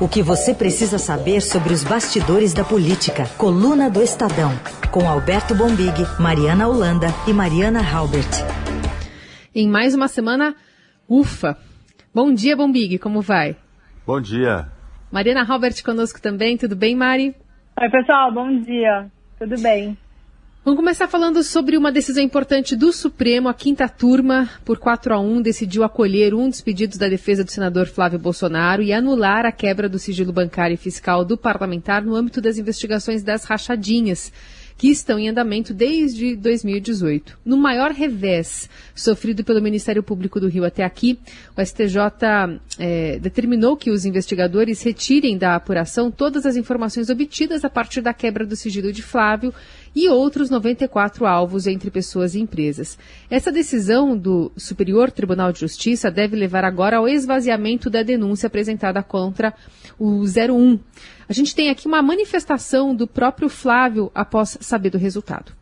O que você precisa saber sobre os bastidores da política. Coluna do Estadão. Com Alberto Bombig, Mariana Holanda e Mariana Halbert. Em mais uma semana, ufa! Bom dia, Bombig, como vai? Bom dia. Mariana Halbert conosco também, tudo bem, Mari? Oi, pessoal, bom dia. Tudo bem? Vamos começar falando sobre uma decisão importante do Supremo. A quinta turma, por 4 a 1, decidiu acolher um dos pedidos da defesa do senador Flávio Bolsonaro e anular a quebra do sigilo bancário e fiscal do parlamentar no âmbito das investigações das rachadinhas que estão em andamento desde 2018. No maior revés sofrido pelo Ministério Público do Rio até aqui, o STJ é, determinou que os investigadores retirem da apuração todas as informações obtidas a partir da quebra do sigilo de Flávio e outros 94 alvos entre pessoas e empresas. Essa decisão do Superior Tribunal de Justiça deve levar agora ao esvaziamento da denúncia apresentada contra o 01. A gente tem aqui uma manifestação do próprio Flávio após saber do resultado.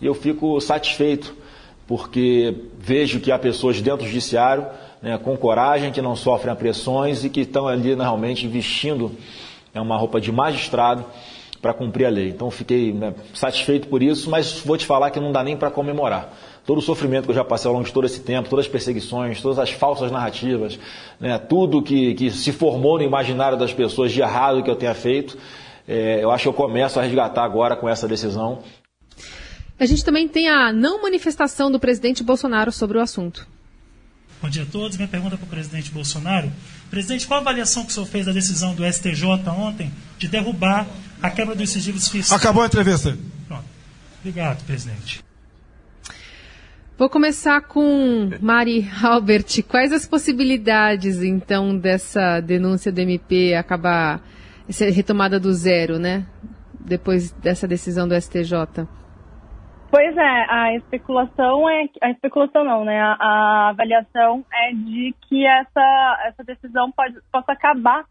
Eu fico satisfeito porque vejo que há pessoas dentro do judiciário né, com coragem, que não sofrem pressões e que estão ali realmente vestindo é, uma roupa de magistrado para cumprir a lei. Então fiquei né, satisfeito por isso, mas vou te falar que não dá nem para comemorar. Todo o sofrimento que eu já passei ao longo de todo esse tempo, todas as perseguições, todas as falsas narrativas, né, tudo que, que se formou no imaginário das pessoas de errado que eu tenha feito, é, eu acho que eu começo a resgatar agora com essa decisão. A gente também tem a não manifestação do presidente Bolsonaro sobre o assunto. Bom dia a todos. Minha pergunta para o presidente Bolsonaro. Presidente, qual a avaliação que o senhor fez da decisão do STJ ontem de derrubar a quebra dos sigilos fiscais? Acabou a entrevista. Pronto. Obrigado, presidente. Vou começar com Mari Albert. Quais as possibilidades, então, dessa denúncia do MP acabar ser retomada do zero, né? Depois dessa decisão do STJ? Pois é, a especulação é a especulação não, né? A, a avaliação é de que essa essa decisão pode possa acabar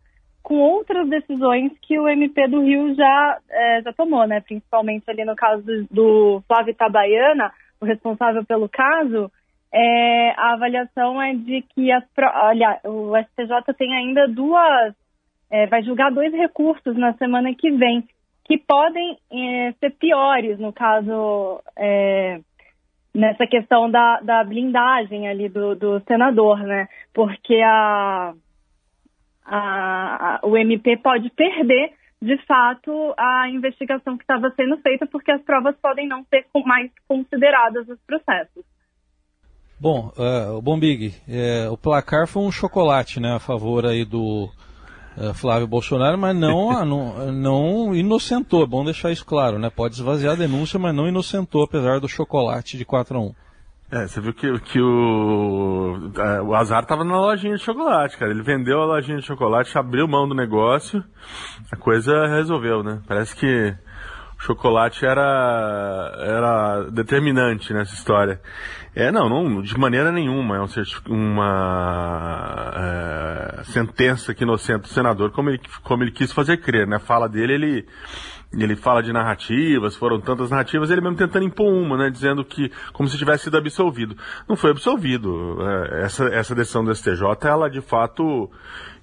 com outras decisões que o MP do Rio já é, já tomou, né? Principalmente ali no caso do, Flávio Itabaiana, o responsável pelo caso, é, a avaliação é de que as olha, o STJ tem ainda duas é, vai julgar dois recursos na semana que vem que podem é, ser piores, no caso, é, nessa questão da, da blindagem ali do, do senador, né? Porque a, a, a, o MP pode perder, de fato, a investigação que estava sendo feita, porque as provas podem não ser mais consideradas nos processos. Bom, uh, bom Big, é, o placar foi um chocolate, né, a favor aí do uh, Flávio Bolsonaro, mas não, não, não inocentou, é bom deixar isso claro, né? Pode esvaziar a denúncia, mas não inocentou, apesar do chocolate de 4 a 1. É, você viu que, que o, é, o azar estava na lojinha de chocolate, cara. Ele vendeu a lojinha de chocolate, abriu mão do negócio, a coisa resolveu, né? Parece que o chocolate era, era determinante nessa história. É, não, não de maneira nenhuma. É um, uma é, sentença que inocenta o senador, como ele, como ele quis fazer crer, né? Fala dele, ele, ele fala de narrativas, foram tantas narrativas, ele mesmo tentando impor uma, né? Dizendo que, como se tivesse sido absolvido. Não foi absolvido. É, essa, essa decisão do STJ, ela de fato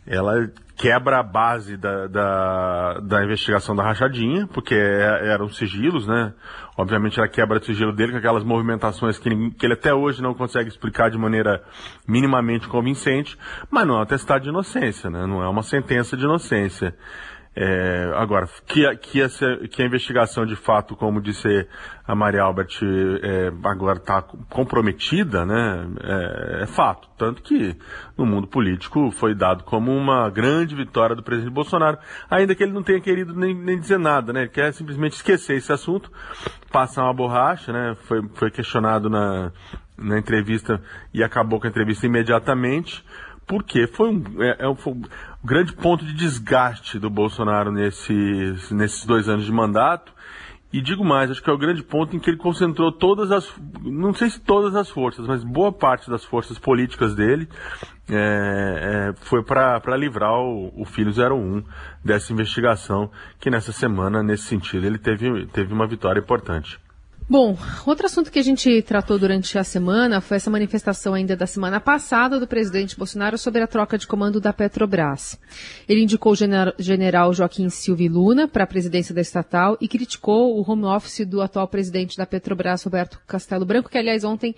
ela quebra a base da, da, da, investigação da rachadinha, porque é, eram sigilos, né? Obviamente ela quebra o sigilo dele com aquelas movimentações que, que ele até hoje não consegue explicar de maneira minimamente convincente, mas não é um atestado de inocência, né? Não é uma sentença de inocência. É, agora, que a, que, essa, que a investigação de fato, como disse a Maria Albert, é, agora está comprometida, né, é, é, fato. Tanto que no mundo político foi dado como uma grande vitória do presidente Bolsonaro, ainda que ele não tenha querido nem, nem dizer nada, né, ele quer simplesmente esquecer esse assunto, passar uma borracha, né, foi, foi questionado na, na entrevista e acabou com a entrevista imediatamente porque foi um, é, é, foi grande ponto de desgaste do Bolsonaro nesses, nesses dois anos de mandato. E digo mais, acho que é o grande ponto em que ele concentrou todas as, não sei se todas as forças, mas boa parte das forças políticas dele é, é, foi para livrar o, o Filho 01 dessa investigação, que nessa semana, nesse sentido, ele teve, teve uma vitória importante. Bom, outro assunto que a gente tratou durante a semana foi essa manifestação ainda da semana passada do presidente Bolsonaro sobre a troca de comando da Petrobras. Ele indicou o general Joaquim Silva Luna para a presidência da estatal e criticou o home office do atual presidente da Petrobras, Roberto Castelo Branco, que aliás ontem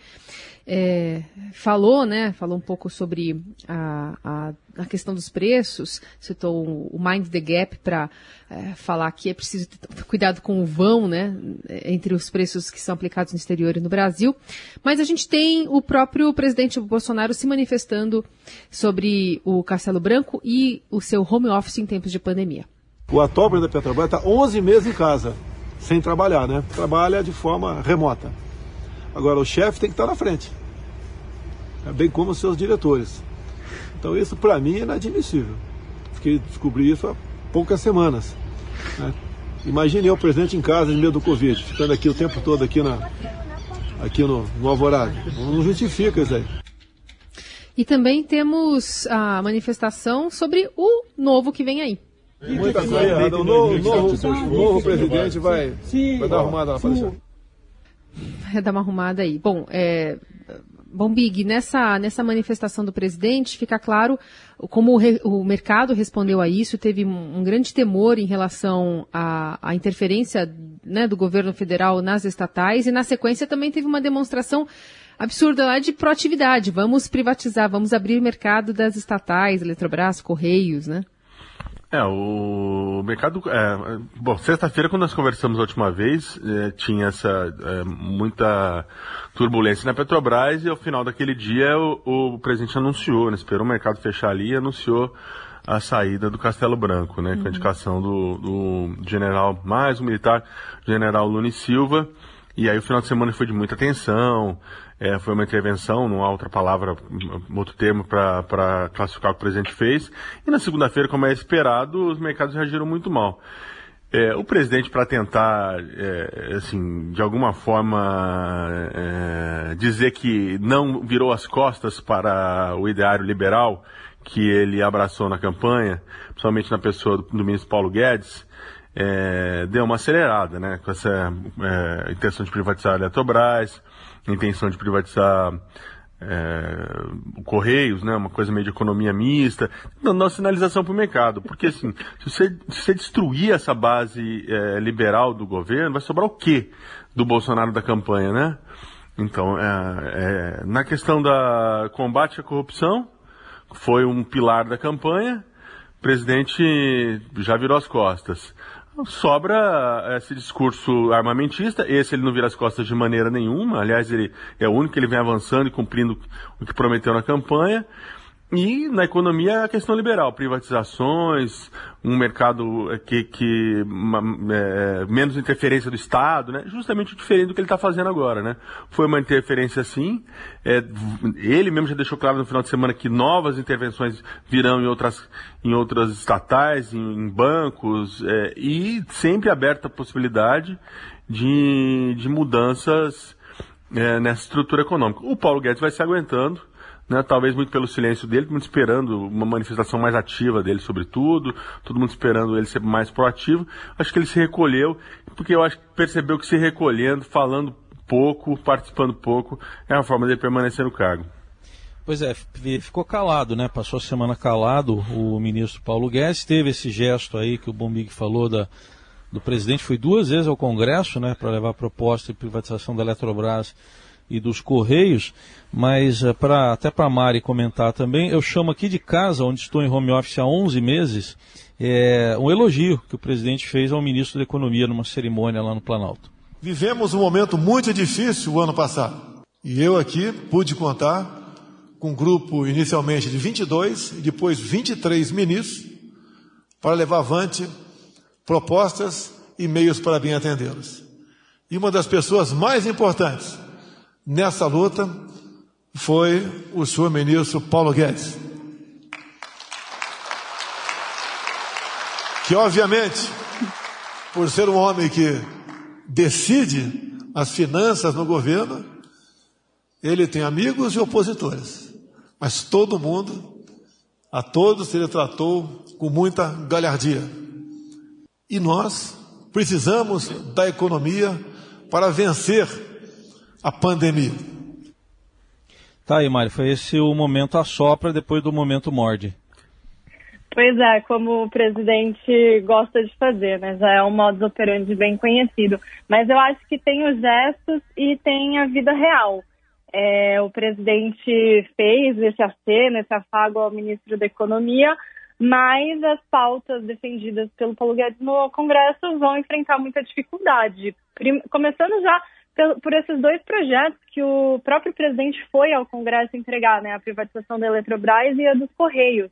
é, falou, né, falou um pouco sobre a, a, a, questão dos preços, citou o Mind the Gap para é, falar que é preciso ter cuidado com o vão, né, entre os preços que são aplicados no exterior e no Brasil. Mas a gente tem o próprio presidente Bolsonaro se manifestando sobre o Castelo Branco e o seu home office em tempos de pandemia. O atual presidente da Petrobras está 11 meses em casa, sem trabalhar, né? Trabalha de forma remota. Agora, o chefe tem que estar na frente, é bem como os seus diretores. Então, isso para mim é inadmissível. Fiquei descobri isso há poucas semanas. Né? Imagine eu, presidente, em casa, em meio do Covid, ficando aqui o tempo todo aqui, na, aqui no, no Alvorada. Não justifica isso aí. E também temos a manifestação sobre o novo que vem aí. Muita coisa O novo, novo, novo presidente vai, vai dar arrumada na Palestina vai dar uma arrumada aí. Bom, é, Bom, Big, nessa, nessa manifestação do presidente, fica claro como o, re, o mercado respondeu a isso, teve um, um grande temor em relação à, interferência né, do governo federal nas estatais, e na sequência também teve uma demonstração absurda lá de proatividade. Vamos privatizar, vamos abrir mercado das estatais, Eletrobras, Correios, né? É, o mercado. É, bom, sexta-feira, quando nós conversamos a última vez, é, tinha essa é, muita turbulência na Petrobras e ao final daquele dia o, o presidente anunciou, né, esperou o mercado fechar ali e anunciou a saída do Castelo Branco, né, uhum. com a indicação do, do general, mais um militar, general Lune Silva. E aí o final de semana foi de muita tensão, é, foi uma intervenção, não há outra palavra, outro termo para classificar o que o presidente fez. E na segunda-feira, como é esperado, os mercados reagiram muito mal. É, o presidente, para tentar, é, assim, de alguma forma, é, dizer que não virou as costas para o ideário liberal que ele abraçou na campanha, principalmente na pessoa do, do ministro Paulo Guedes, é, deu uma acelerada, né, com essa é, intenção de privatizar a Eletrobras, intenção de privatizar é, Correios, né, uma coisa meio de economia mista, dando uma sinalização para o mercado. Porque, assim, se você, se você destruir essa base é, liberal do governo, vai sobrar o quê do Bolsonaro da campanha, né? Então, é, é, na questão da combate à corrupção, foi um pilar da campanha, o presidente já virou as costas sobra esse discurso armamentista. Esse ele não vira as costas de maneira nenhuma. Aliás, ele é o único que ele vem avançando e cumprindo o que prometeu na campanha. E na economia a questão liberal, privatizações, um mercado que, que é, menos interferência do Estado, né? justamente diferente do que ele está fazendo agora. Né? Foi uma interferência sim. É, ele mesmo já deixou claro no final de semana que novas intervenções virão em outras, em outras estatais, em, em bancos, é, e sempre aberta a possibilidade de, de mudanças nessa estrutura econômica. O Paulo Guedes vai se aguentando né, talvez muito pelo silêncio dele, todo mundo esperando uma manifestação mais ativa dele sobre tudo, todo mundo esperando ele ser mais proativo. Acho que ele se recolheu, porque eu acho que percebeu que se recolhendo, falando pouco, participando pouco, é uma forma dele permanecer no cargo. Pois é, ficou calado, né? Passou a semana calado o ministro Paulo Guedes, teve esse gesto aí que o Bombig falou da, do presidente, foi duas vezes ao Congresso, né, para levar a proposta de privatização da Eletrobras e dos Correios, mas uh, pra, até para a Mari comentar também, eu chamo aqui de casa, onde estou em home office há 11 meses, é, um elogio que o presidente fez ao ministro da Economia numa cerimônia lá no Planalto. Vivemos um momento muito difícil o ano passado. E eu aqui pude contar com um grupo inicialmente de 22 e depois 23 ministros para levar avante propostas e meios para bem atendê-los. E uma das pessoas mais importantes nessa luta foi o senhor ministro Paulo Guedes. Que, obviamente, por ser um homem que decide as finanças no governo, ele tem amigos e opositores. Mas todo mundo, a todos ele tratou com muita galhardia. E nós precisamos da economia para vencer a pandemia. Tá aí, Mário, foi esse o momento assopra depois do momento morde. Pois é, como o presidente gosta de fazer, né? Já é um modo operandi bem conhecido. Mas eu acho que tem os gestos e tem a vida real. É, o presidente fez esse aceno, esse afago ao ministro da Economia, mas as pautas defendidas pelo Paulo Guedes no Congresso vão enfrentar muita dificuldade. Começando já por esses dois projetos que o próprio presidente foi ao Congresso entregar, né? A privatização da Eletrobras e a dos Correios.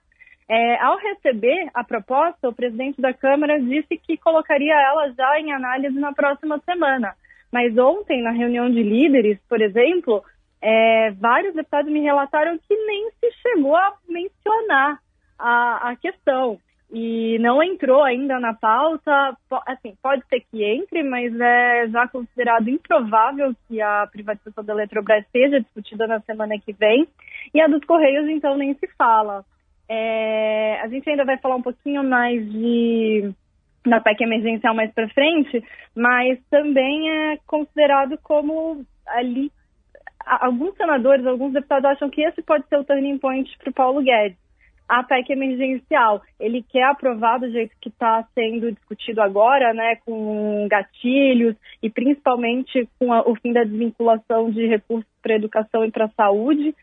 É, ao receber a proposta, o presidente da Câmara disse que colocaria ela já em análise na próxima semana. Mas ontem, na reunião de líderes, por exemplo, é, vários deputados me relataram que nem se chegou a mencionar a, a questão e não entrou ainda na pauta. Assim, pode ser que entre, mas é já considerado improvável que a privatização da Eletrobras seja discutida na semana que vem. E a dos Correios, então, nem se fala. É, a gente ainda vai falar um pouquinho mais de da PEC emergencial mais para frente, mas também é considerado como ali alguns senadores, alguns deputados acham que esse pode ser o turning point para o Paulo Guedes. A PEC emergencial, ele quer aprovar do jeito que está sendo discutido agora, né, com gatilhos e principalmente com a, o fim da desvinculação de recursos para educação e para saúde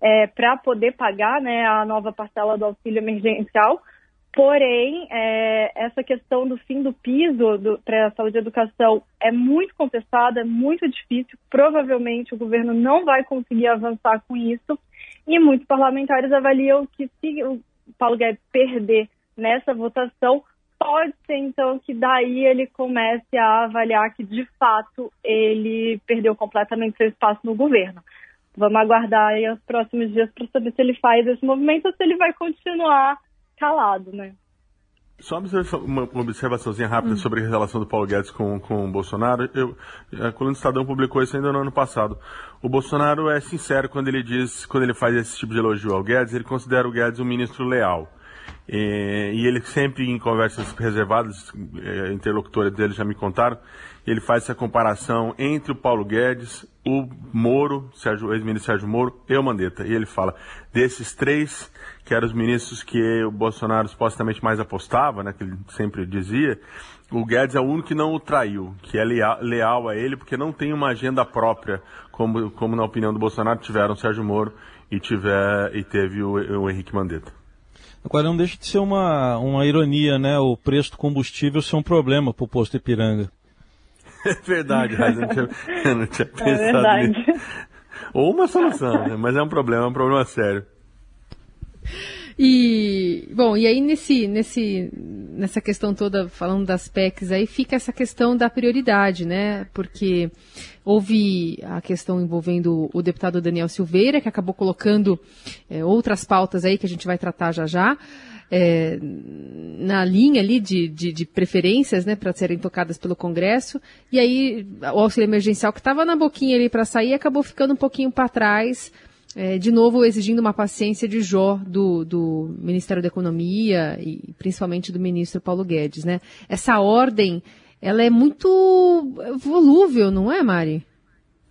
é, para poder pagar né, a nova parcela do auxílio emergencial. Porém, é, essa questão do fim do piso para a saúde e educação é muito contestada, é muito difícil. Provavelmente o governo não vai conseguir avançar com isso. E muitos parlamentares avaliam que se o Paulo Guedes perder nessa votação, pode ser então que daí ele comece a avaliar que de fato ele perdeu completamente seu espaço no governo. Vamos aguardar aí os próximos dias para saber se ele faz esse movimento ou se ele vai continuar calado, né? Só uma observaçãozinha rápida hum. sobre a relação do Paulo Guedes com, com o Bolsonaro. Eu, a coluna do Estadão publicou isso ainda no ano passado. O Bolsonaro é sincero quando ele diz, quando ele faz esse tipo de elogio ao Guedes, ele considera o Guedes um ministro leal. E, e ele sempre, em conversas reservadas, é, interlocutores dele já me contaram, ele faz essa comparação entre o Paulo Guedes, o Moro, o ex-ministro Sérgio Moro e o Mandetta. E ele fala, desses três, que eram os ministros que o Bolsonaro supostamente mais apostava, né, que ele sempre dizia, o Guedes é o único que não o traiu, que é leal, leal a ele, porque não tem uma agenda própria, como, como na opinião do Bolsonaro tiveram o Sérgio Moro e, tiver, e teve o, o Henrique Mandetta. Agora não deixa de ser uma, uma ironia, né? O preço do combustível ser um problema para o posto Ipiranga. É verdade, eu não tinha, eu não tinha é pensado é nisso. Ou uma solução, né? Mas é um problema, é um problema sério. E, bom, e aí nesse, nesse, nessa questão toda, falando das PECs, aí fica essa questão da prioridade, né? Porque houve a questão envolvendo o deputado Daniel Silveira, que acabou colocando é, outras pautas aí que a gente vai tratar já já é, na linha ali de, de, de preferências, né, para serem tocadas pelo Congresso. E aí o auxílio emergencial que estava na boquinha ali para sair acabou ficando um pouquinho para trás. É, de novo exigindo uma paciência de Jó do, do Ministério da Economia e principalmente do ministro Paulo Guedes, né? Essa ordem, ela é muito volúvel, não é, Mari?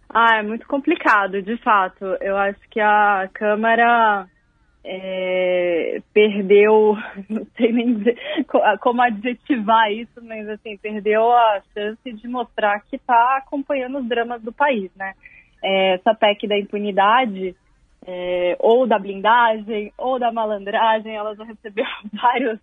Ah, é muito complicado, de fato. Eu acho que a Câmara é, perdeu, não sei nem dizer, como adjetivar isso, mas assim, perdeu a chance de mostrar que está acompanhando os dramas do país, né? É, essa PEC da impunidade, é, ou da blindagem, ou da malandragem, ela já recebeu vários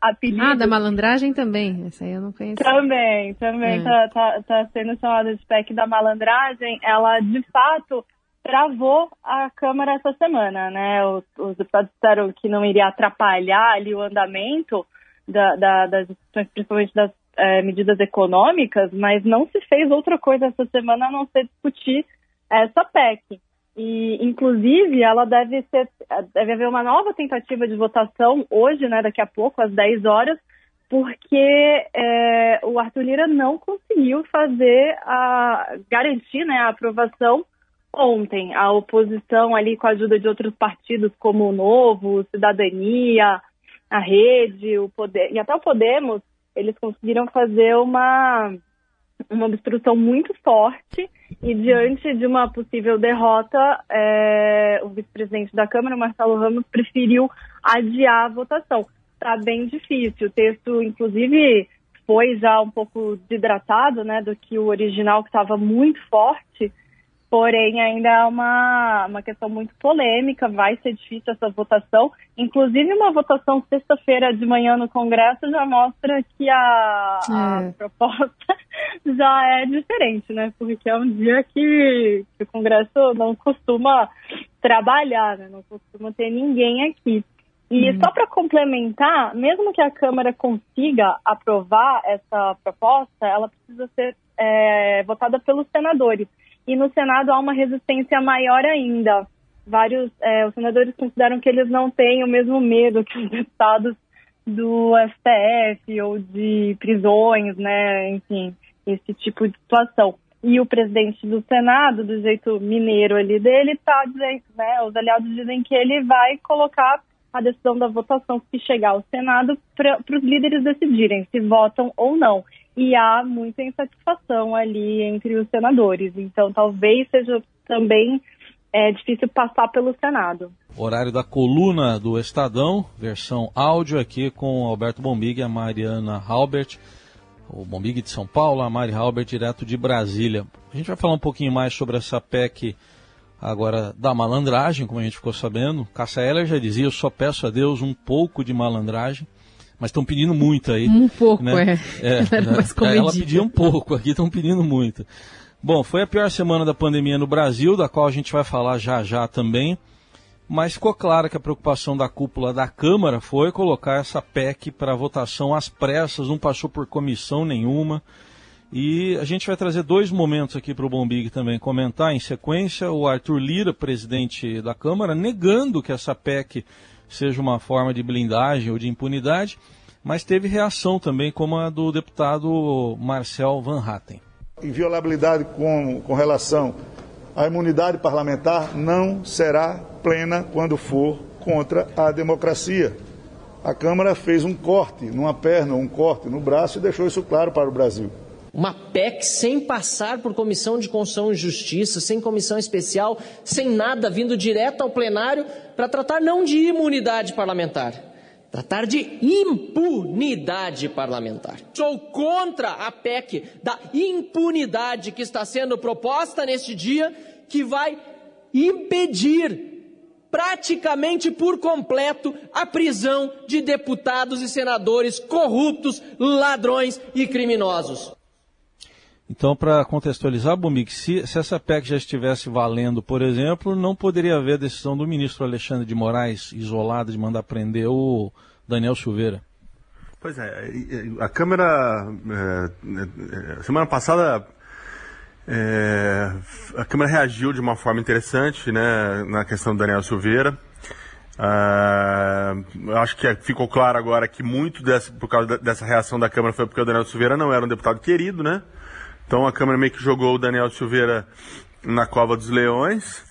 apelidos. Ah, da malandragem também, essa aí eu não conheço. Também, também está é. tá, tá sendo chamada de PEC da malandragem, ela de fato travou a Câmara essa semana, né? Os, os deputados disseram que não iria atrapalhar ali o andamento da, da, das discussões, principalmente das é, medidas econômicas, mas não se fez outra coisa essa semana a não ser discutir essa PEC. E, inclusive, ela deve ser, deve haver uma nova tentativa de votação hoje, né, daqui a pouco, às 10 horas, porque é, o Arthur Lira não conseguiu fazer a garantir né, a aprovação ontem. A oposição ali com a ajuda de outros partidos como o Novo, Cidadania, a Rede, o Poder e até o Podemos, eles conseguiram fazer uma uma obstrução muito forte e diante de uma possível derrota, é, o vice-presidente da Câmara, Marcelo Ramos, preferiu adiar a votação. Está bem difícil. O texto, inclusive, foi já um pouco desidratado, né, do que o original que estava muito forte porém ainda é uma, uma questão muito polêmica, vai ser difícil essa votação. Inclusive, uma votação sexta-feira de manhã no Congresso já mostra que a, é. a, proposta já é diferente, né? Porque é um dia que, que o Congresso não costuma trabalhar, né? não costuma ter ninguém aqui. E uhum. só para complementar, mesmo que a Câmara consiga aprovar essa proposta, ela precisa ser é, votada pelos senadores e no Senado há uma resistência maior ainda. Vários, é, os senadores consideram que eles não têm o mesmo medo que os deputados do STF ou de prisões, né, enfim, esse tipo de situação. E o presidente do Senado, do jeito mineiro ali dele, está dizendo, né, os aliados dizem que ele vai colocar a decisão da votação que chegar ao Senado para os líderes decidirem se votam ou não e há muita insatisfação ali entre os senadores. Então, talvez seja também é, difícil passar pelo Senado. Horário da coluna do Estadão, versão áudio aqui com Alberto Bombig e a Mariana Halbert. O Bombig de São Paulo, a Mari Halbert direto de Brasília. A gente vai falar um pouquinho mais sobre essa PEC agora da malandragem, como a gente ficou sabendo. Cássia Heller já dizia, eu só peço a Deus um pouco de malandragem mas estão pedindo muito aí. Um pouco, né? é. é ela, né? ela pedia um pouco, aqui estão pedindo muito. Bom, foi a pior semana da pandemia no Brasil, da qual a gente vai falar já já também. Mas ficou claro que a preocupação da cúpula da Câmara foi colocar essa PEC para votação às pressas, não passou por comissão nenhuma. E a gente vai trazer dois momentos aqui para o Bombig também comentar em sequência. O Arthur Lira, presidente da Câmara, negando que essa PEC seja uma forma de blindagem ou de impunidade, mas teve reação também, como a do deputado Marcel Van Hatten. Inviolabilidade com, com relação à imunidade parlamentar não será plena quando for contra a democracia. A Câmara fez um corte numa perna, um corte no braço e deixou isso claro para o Brasil. Uma PEC sem passar por comissão de Constituição e Justiça, sem comissão especial, sem nada, vindo direto ao plenário para tratar não de imunidade parlamentar, tratar de impunidade parlamentar. Sou contra a PEC da impunidade que está sendo proposta neste dia, que vai impedir praticamente por completo a prisão de deputados e senadores corruptos, ladrões e criminosos. Então, para contextualizar, Bumik, se, se, essa PEC já estivesse valendo, por exemplo, não poderia haver decisão do ministro Alexandre de Moraes isolada de mandar prender o Daniel Silveira. Pois é, a Câmara, é, é, semana passada, é, a Câmara reagiu de uma forma interessante né, na questão do Daniel Silveira. Uh, acho que ficou claro agora que muito por causa dessa reação da Câmara foi porque o Daniel Silveira não era um deputado querido, né? Então a Câmara meio que jogou o Daniel Silveira na cova dos leões.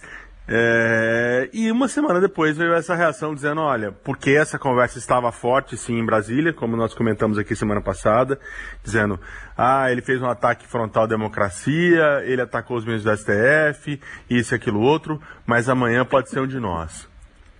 É, e uma semana depois veio essa reação dizendo, olha, porque essa conversa estava forte sim em Brasília, como nós comentamos aqui semana passada, dizendo, ah, ele fez um ataque frontal à democracia, ele atacou os ministros do STF, isso e aquilo outro, mas amanhã pode ser um de nós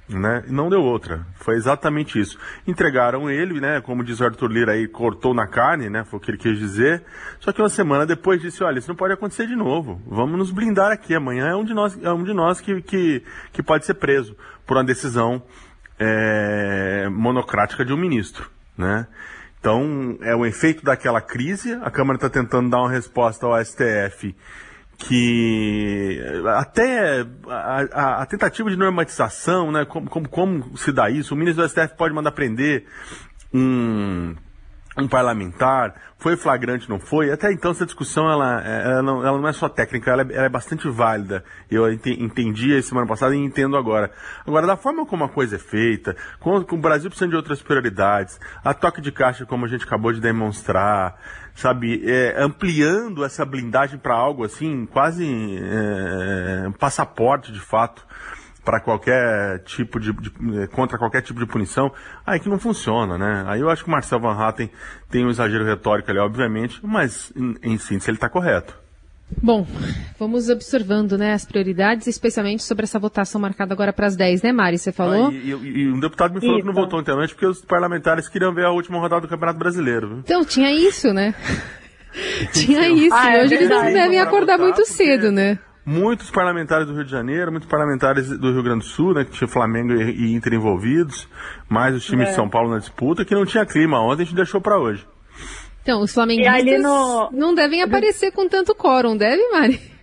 né? Não deu outra. Foi exatamente isso. Entregaram ele, né? Como diz o Arthur Lira aí, cortou na carne, né? Foi o que ele quis dizer. Só que uma semana depois disse, olha, isso não pode acontecer de novo. Vamos nos blindar aqui. Amanhã é um de nós, é um de nós que, que, que pode ser preso por uma decisão é, monocrática de um ministro, né? Então, é o efeito daquela crise. A Câmara está tentando dar uma resposta ao STF que até a, a, a, tentativa de normatização, né, como, como, como se dá isso, o ministro do STF pode mandar prender um, um parlamentar, foi flagrante, não foi? Até então essa discussão ela, ela, não, ela não é só técnica, ela é, ela é bastante válida. Eu entendi semana passada e entendo agora. Agora, da forma como a coisa é feita, com, com o Brasil precisando de outras prioridades, a toque de caixa como a gente acabou de demonstrar, sabe, é, ampliando essa blindagem para algo assim, quase é, um passaporte de fato para qualquer tipo de, de, eh, contra qualquer tipo de punição, aí que não funciona, né? Aí eu acho que o Marcel Van Hatten tem um exagero retórico ali, obviamente, mas em, em síntese ele está correto. Bom, vamos observando né, as prioridades, especialmente sobre essa votação marcada agora para as 10, né, Mari? Você falou? Ah, e, e, e, um deputado me falou isso. que não votou ontem porque os parlamentares queriam ver a última rodada do Campeonato Brasileiro. Viu? Então, tinha isso, né? tinha isso. Ah, é hoje eles não devem acordar muito cedo, né? Muitos parlamentares do Rio de Janeiro, muitos parlamentares do Rio Grande do Sul, né, que tinha Flamengo e, Inter envolvidos, mais os times é. de São Paulo na disputa, que não tinha clima ontem, a gente deixou para hoje. Então, os flamenguistas no... não devem aparecer com tanto quórum, deve, Mari?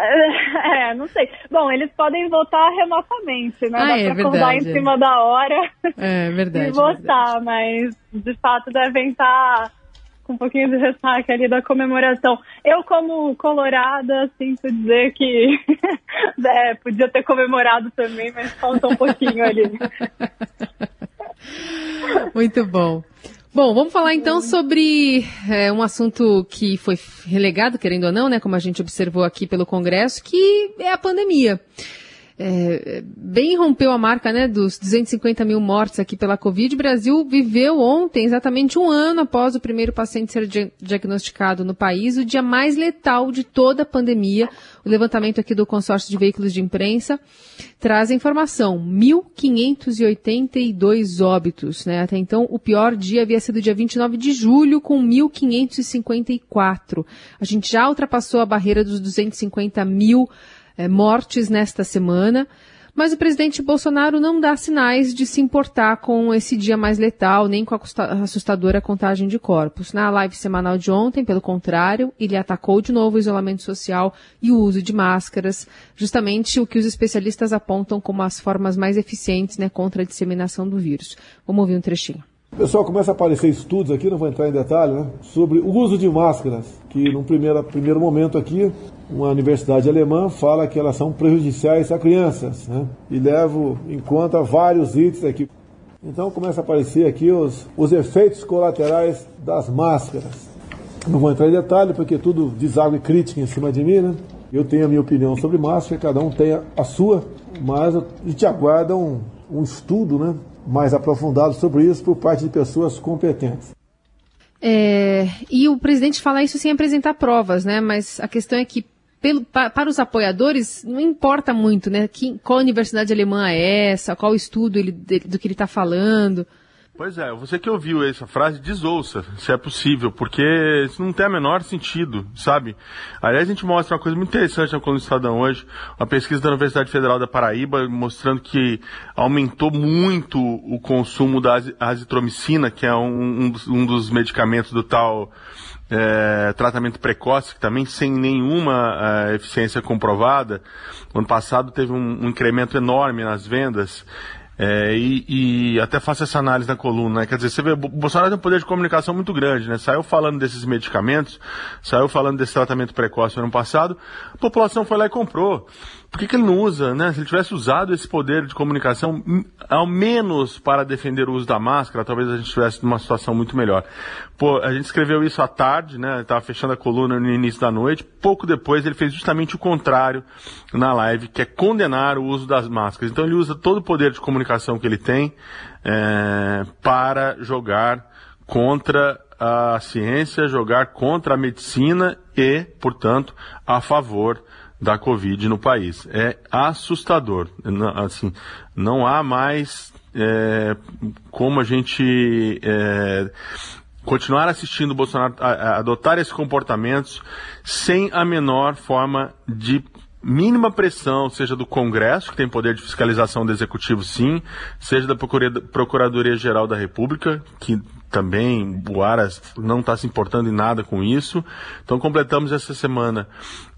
É, não sei. Bom, eles podem votar remotamente, né? Ah, Dá é, pra acordar em cima da hora é, verdade, e votar, verdade. mas de fato devem estar com um pouquinho de ressaca ali da comemoração. Eu, como colorada, sinto dizer que é, podia ter comemorado também, mas falta um pouquinho ali. Muito bom. Bom, vamos falar então sobre é, um assunto que foi relegado, querendo ou não, né, como a gente observou aqui pelo Congresso, que é a pandemia é, bem rompeu a marca né, dos 250 mil mortes aqui pela Covid. O Brasil viveu ontem, exatamente um ano após o primeiro paciente ser diagnosticado no país, o dia mais letal de toda a pandemia. O levantamento aqui do consórcio de veículos de imprensa traz a informação: 1.582 óbitos. Né? Até então, o pior dia havia sido dia 29 de julho, com 1.554. A gente já ultrapassou a barreira dos 250 mil é, mortes nesta semana. Mas o presidente Bolsonaro não dá sinais de se importar com esse dia mais letal, nem com a assustadora contagem de corpos. Na live semanal de ontem, pelo contrário, ele atacou de novo o isolamento social e o uso de máscaras, justamente o que os especialistas apontam como as formas mais eficientes né, contra a disseminação do vírus. Vamos ouvir um trechinho. Pessoal, começa a aparecer estudos aqui, não vou entrar em detalhe, né, sobre o uso de máscaras, que num primeiro, primeiro momento aqui, uma universidade alemã fala que elas são prejudiciais a crianças, né, e levo em conta vários itens aqui. Então começa a aparecer aqui os, os efeitos colaterais das máscaras. Não vou entrar em detalhe, porque tudo deságua crítica em cima de mim, né? Eu tenho a minha opinião sobre máscara, cada um tem a sua, mas a gente aguarda um, um estudo, né? mais aprofundado sobre isso por parte de pessoas competentes. É, e o presidente fala isso sem apresentar provas, né? Mas a questão é que pelo, pa, para os apoiadores não importa muito, né? Que, qual universidade alemã é essa, qual estudo ele, do que ele está falando. Pois é, você que ouviu essa frase, desouça, se é possível, porque isso não tem o menor sentido, sabe? Aliás, a gente mostra uma coisa muito interessante na coluna do Estadão hoje, uma pesquisa da Universidade Federal da Paraíba mostrando que aumentou muito o consumo da azitromicina, que é um, um, dos, medicamentos do tal é, tratamento precoce, que também sem nenhuma é, eficiência comprovada. No ano passado teve um, um incremento enorme nas vendas. É, e, e, até faço essa análise na coluna, né? Quer dizer, você vê, o Bolsonaro tem um poder de comunicação muito grande, né? Saiu falando desses medicamentos, saiu falando desse tratamento precoce no ano passado, a população foi lá e comprou. Por que, que ele não usa, né? Se ele tivesse usado esse poder de comunicação, hum, ao menos para defender o uso da máscara, talvez a gente estivesse numa situação muito melhor. Pô, a gente escreveu isso à tarde, né? Estava fechando a coluna no início da noite. Pouco depois ele fez justamente o contrário na live, que é condenar o uso das máscaras. Então ele usa todo o poder de comunicação que ele tem é, para jogar contra a ciência, jogar contra a medicina e, portanto, a favor da Covid no país. É assustador. Assim, não há mais é, como a gente é, continuar assistindo o Bolsonaro adotar esses comportamentos sem a menor forma de mínima pressão, seja do Congresso, que tem poder de fiscalização do Executivo, sim, seja da Procuradoria-Geral da República, que também o Aras não está se importando em nada com isso. Então completamos essa semana,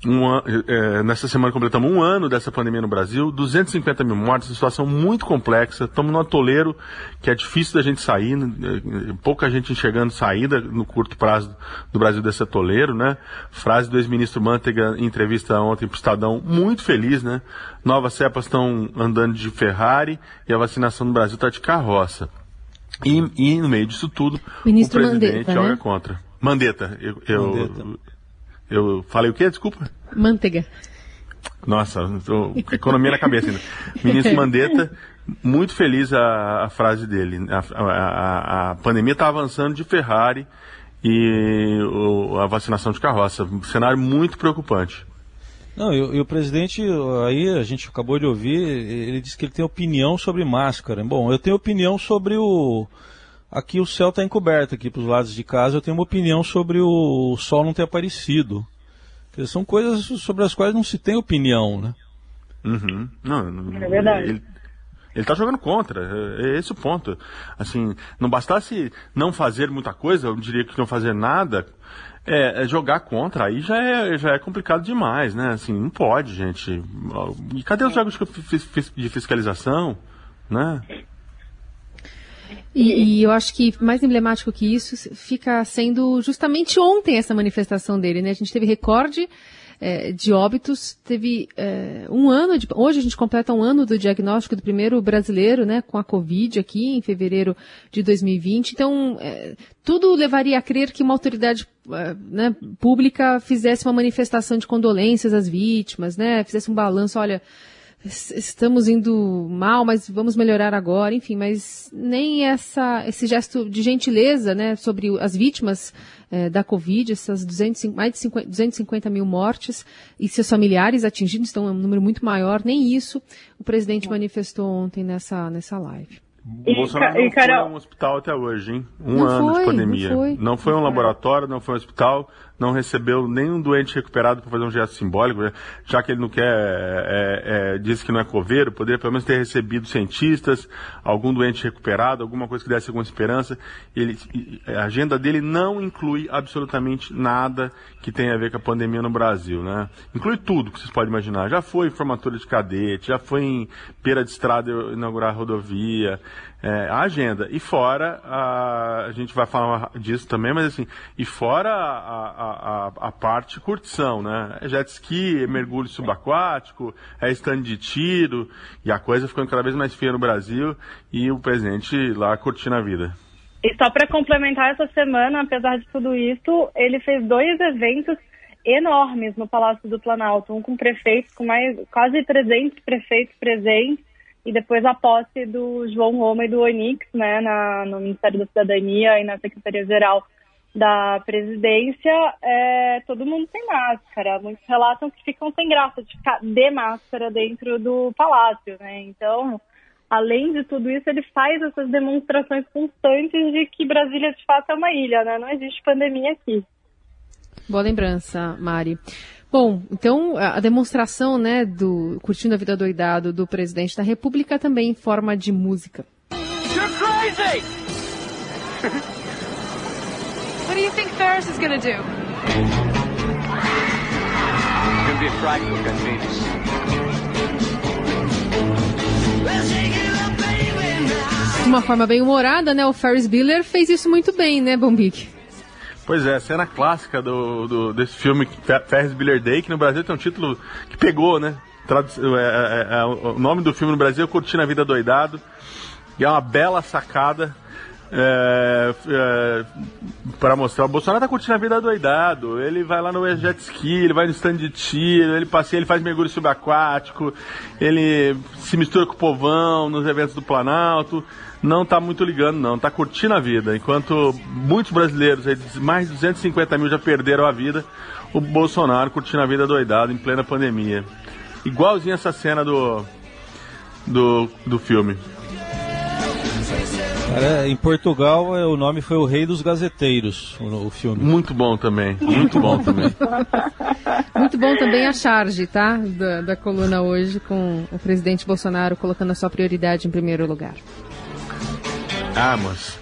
um, é, nessa semana completamos um ano dessa pandemia no Brasil, 250 mil mortes, situação muito complexa. Estamos num atoleiro que é difícil da gente sair, né, é, pouca gente enxergando saída no curto prazo do Brasil desse atoleiro, né? Frase do ex-ministro Manteiga em entrevista ontem para o Estadão, muito feliz, né? Novas cepas estão andando de Ferrari e a vacinação no Brasil está de carroça. E, e, no meio disso tudo, Ministro o presidente Mandetta, joga né? contra. Mandetta. Eu, eu, Mandetta. eu falei o quê? Desculpa. Manteiga. Nossa, tô, economia na cabeça ainda. Ministro Mandetta, muito feliz a, a frase dele. A, a, a pandemia está avançando de Ferrari e o, a vacinação de carroça. Um cenário muito preocupante. Não, e, e, o presidente, aí a gente acabou de ouvir, ele disse que ele tem opinião sobre máscara. Bom, eu tenho opinião sobre o. Aqui o céu está encoberto, aqui para os lados de casa, eu tenho uma opinião sobre o sol não ter aparecido. São coisas sobre as quais não se tem opinião, né? Uhum. Não, é verdade. Ele, ele tá jogando contra, é, é esse o ponto. Assim, não bastasse não fazer muita coisa, eu diria que não fazer nada, é, é, jogar contra, aí já é, já é complicado demais, né? Assim, não pode, gente. E cadê os jogos de fiscalização, né? E, e, eu acho que mais emblemático que isso fica sendo justamente ontem essa manifestação dele, né? A gente teve recorde é, de óbitos, teve é, um ano, de, hoje a gente completa um ano do diagnóstico do primeiro brasileiro, né, com a Covid aqui em fevereiro de 2020. Então, é, tudo levaria a crer que uma autoridade é, né, pública fizesse uma manifestação de condolências às vítimas, né, fizesse um balanço, olha, estamos indo mal, mas vamos melhorar agora, enfim, mas nem essa, esse gesto de gentileza, né, sobre as vítimas é, da Covid, essas 200, mais de 50, 250 mil mortes e seus familiares atingidos, então é um número muito maior, nem isso o presidente manifestou ontem nessa, nessa live. O Bolsonaro não foi a um hospital até hoje, hein? Um não ano foi, de pandemia. Não foi, não foi um laboratório, não foi um hospital, não recebeu nenhum doente recuperado para fazer um gesto simbólico, né? já que ele não quer, é, é, diz que não é coveiro, poderia pelo menos ter recebido cientistas, algum doente recuperado, alguma coisa que desse alguma esperança. Ele, a agenda dele não inclui absolutamente nada que tenha a ver com a pandemia no Brasil, né? Inclui tudo que vocês podem imaginar. Já foi formatura de cadete, já foi em beira de estrada inaugurar rodovia, é, a agenda. E fora, a, a gente vai falar disso também, mas assim, e fora a, a, a parte curtição, né? É jet ski, é mergulho subaquático, é stand de tiro, e a coisa ficando cada vez mais feia no Brasil, e o presidente lá curtindo a vida. E só para complementar essa semana, apesar de tudo isso, ele fez dois eventos enormes no Palácio do Planalto, um com prefeitos, com mais quase 300 prefeitos presentes, e depois a posse do João Roma e do Onix, né, na, no Ministério da Cidadania e na Secretaria-Geral da Presidência, é, todo mundo sem máscara. Muitos relatam que ficam sem graça de ficar de máscara dentro do palácio, né? Então, além de tudo isso, ele faz essas demonstrações constantes de que Brasília de fato é uma ilha, né? Não existe pandemia aqui. Boa lembrança, Mari. Bom, então a demonstração, né, do Curtindo a Vida Doidado do presidente da República também em forma de música. You're crazy! What do you think Ferris is gonna do? Gonna be frightened of Venus. De uma forma bem humorada, né? O Ferris Bueller fez isso muito bem, né, Bombig? Pois é, cena clássica do, do, desse filme Ferris Bueller Day, que no Brasil tem um título que pegou, né? É, é, é, o nome do filme no Brasil é Curtindo a Vida Doidado. E é uma bela sacada é, é, para mostrar. O Bolsonaro tá curtindo a vida doidado. Ele vai lá no jet ski, ele vai no stand de tiro, ele passeia, ele faz mergulho subaquático, ele se mistura com o povão nos eventos do Planalto não está muito ligando, não. Está curtindo a vida. Enquanto muitos brasileiros, mais de 250 mil já perderam a vida, o Bolsonaro curtindo a vida doidado em plena pandemia. Igualzinho essa cena do, do, do filme. Cara, em Portugal é, o nome foi O Rei dos Gazeteiros, o, o filme. Muito bom também, muito bom também. muito bom também a charge, tá? Da, da coluna hoje com o presidente Bolsonaro colocando a sua prioridade em primeiro lugar. Armas.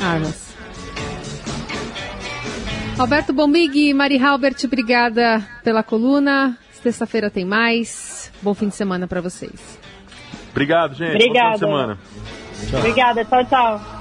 Armas. Alberto Bombig e Mari Halbert, obrigada pela coluna. Sexta-feira tem mais. Bom fim de semana para vocês. Obrigado, gente. Obrigada. Bom fim de semana. Tchau. Obrigada, tchau, tchau.